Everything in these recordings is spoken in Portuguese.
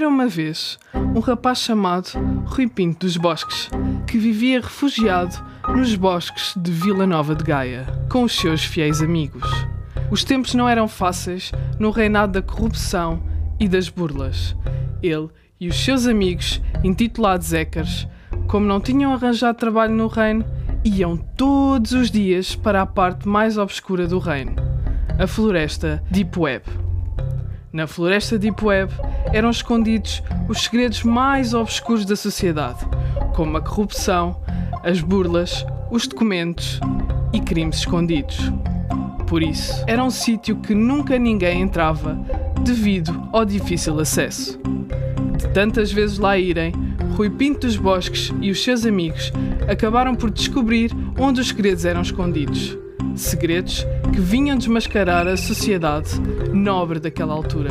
uma vez um rapaz chamado Rui Pinto dos Bosques, que vivia refugiado nos bosques de Vila Nova de Gaia, com os seus fiéis amigos. Os tempos não eram fáceis no reinado da corrupção e das burlas. Ele e os seus amigos, intitulados Écares, como não tinham arranjado trabalho no reino, iam todos os dias para a parte mais obscura do reino, a floresta Deep Web. Na floresta Deep Web eram escondidos os segredos mais obscuros da sociedade, como a corrupção, as burlas, os documentos e crimes escondidos. Por isso, era um sítio que nunca ninguém entrava devido ao difícil acesso. De tantas vezes lá irem, Rui Pinto dos Bosques e os seus amigos acabaram por descobrir onde os segredos eram escondidos. Segredos que vinham desmascarar a sociedade nobre daquela altura.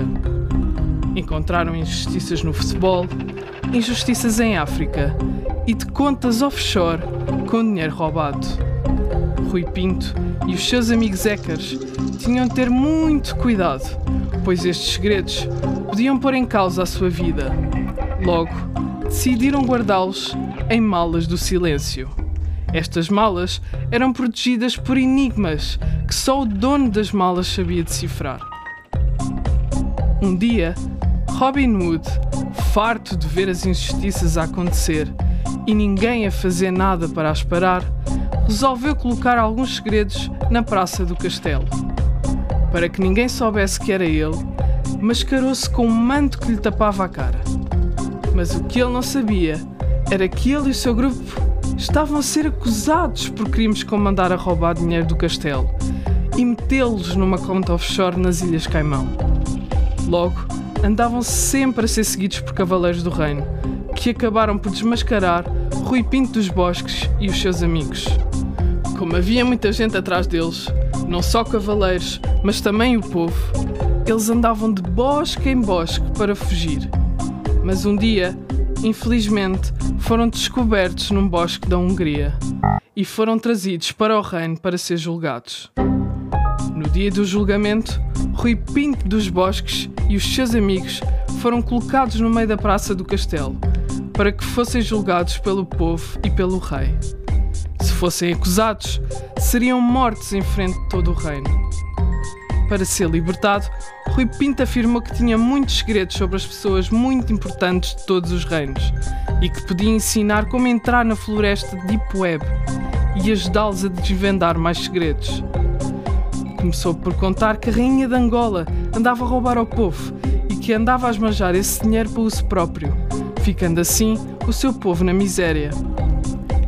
Encontraram injustiças no futebol, injustiças em África e de contas offshore com dinheiro roubado. Rui Pinto e os seus amigos Écares tinham de ter muito cuidado, pois estes segredos podiam pôr em causa a sua vida. Logo, decidiram guardá-los em malas do silêncio. Estas malas eram protegidas por enigmas que só o dono das malas sabia decifrar. Um dia, Robin Hood, farto de ver as injustiças a acontecer e ninguém a fazer nada para as parar, resolveu colocar alguns segredos na praça do castelo. Para que ninguém soubesse que era ele, mascarou-se com um manto que lhe tapava a cara. Mas o que ele não sabia era que ele e o seu grupo estavam a ser acusados por crimes como mandar a roubar dinheiro do castelo e metê-los numa conta offshore nas Ilhas Caimão. Logo, andavam sempre a ser seguidos por cavaleiros do reino, que acabaram por desmascarar Rui Pinto dos Bosques e os seus amigos. Como havia muita gente atrás deles, não só cavaleiros, mas também o povo, eles andavam de bosque em bosque para fugir. Mas um dia, infelizmente, foram descobertos num bosque da Hungria e foram trazidos para o reino para ser julgados. No dia do julgamento, Rui Pinto dos Bosques e os seus amigos foram colocados no meio da praça do castelo para que fossem julgados pelo povo e pelo rei. Se fossem acusados, seriam mortos em frente de todo o reino. Para ser libertado, Rui Pinto afirmou que tinha muitos segredos sobre as pessoas muito importantes de todos os reinos e que podia ensinar como entrar na floresta Deep Web e ajudá-los a desvendar mais segredos. Começou por contar que a rainha de Angola andava a roubar ao povo e que andava a esmanjar esse dinheiro para uso próprio, ficando assim o seu povo na miséria.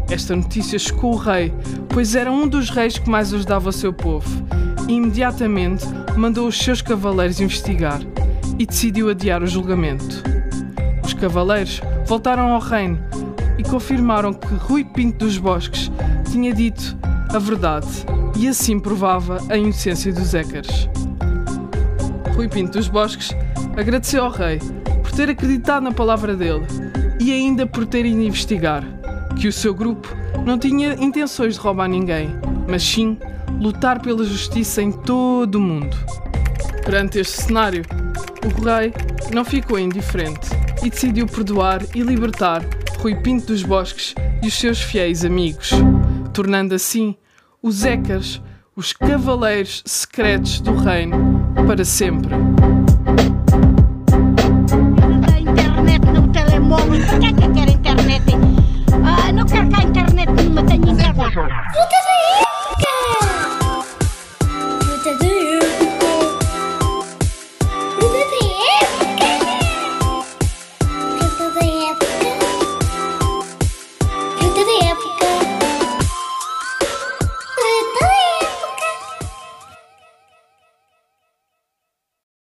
Esta notícia chocou o rei, pois era um dos reis que mais ajudava o seu povo, e imediatamente mandou os seus cavaleiros investigar e decidiu adiar o julgamento. Os cavaleiros voltaram ao reino e confirmaram que Rui Pinto dos Bosques tinha dito a verdade e assim provava a inocência dos Écares. Rui Pinto dos Bosques agradeceu ao rei por ter acreditado na palavra dele e ainda por ter ido investigar que o seu grupo não tinha intenções de roubar ninguém, mas sim lutar pela justiça em todo o mundo. Perante este cenário, o rei não ficou indiferente e decidiu perdoar e libertar Rui Pinto dos Bosques e os seus fiéis amigos, tornando assim os Écares os cavaleiros secretos do reino para sempre.